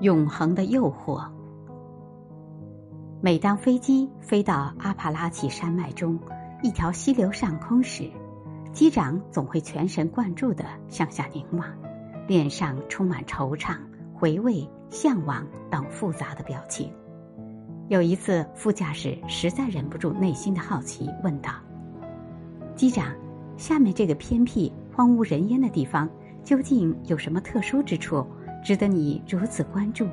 永恒的诱惑。每当飞机飞到阿帕拉契山脉中一条溪流上空时，机长总会全神贯注地向下凝望，脸上充满惆怅、回味、向往等复杂的表情。有一次，副驾驶实在忍不住内心的好奇，问道：“机长，下面这个偏僻、荒无人烟的地方，究竟有什么特殊之处，值得你如此关注？”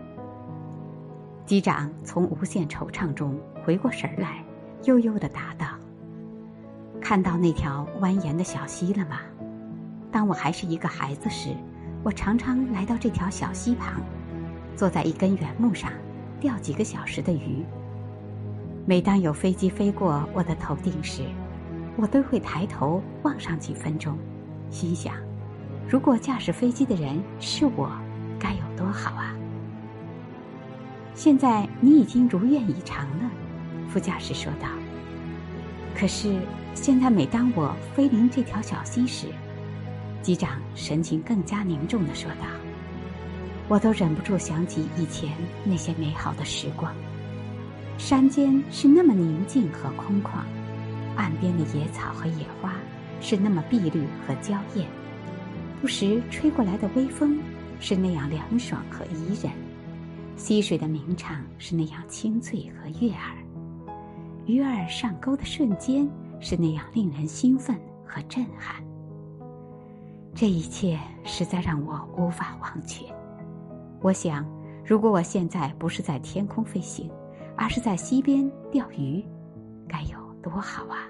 机长从无限惆怅中回过神来，悠悠的答道：“看到那条蜿蜒的小溪了吗？当我还是一个孩子时，我常常来到这条小溪旁，坐在一根圆木上。”钓几个小时的鱼。每当有飞机飞过我的头顶时，我都会抬头望上几分钟，心想：如果驾驶飞机的人是我，多好啊！现在你已经如愿以偿了，副驾驶说道。可是现在，每当我飞临这条小溪时，机长神情更加凝重的说道。我都忍不住想起以前那些美好的时光。山间是那么宁静和空旷，岸边的野草和野花是那么碧绿和娇艳，不时吹过来的微风是那样凉爽和宜人，溪水的鸣唱是那样清脆和悦耳，鱼儿上钩的瞬间是那样令人兴奋和震撼。这一切实在让我无法忘却。我想，如果我现在不是在天空飞行，而是在溪边钓鱼，该有多好啊！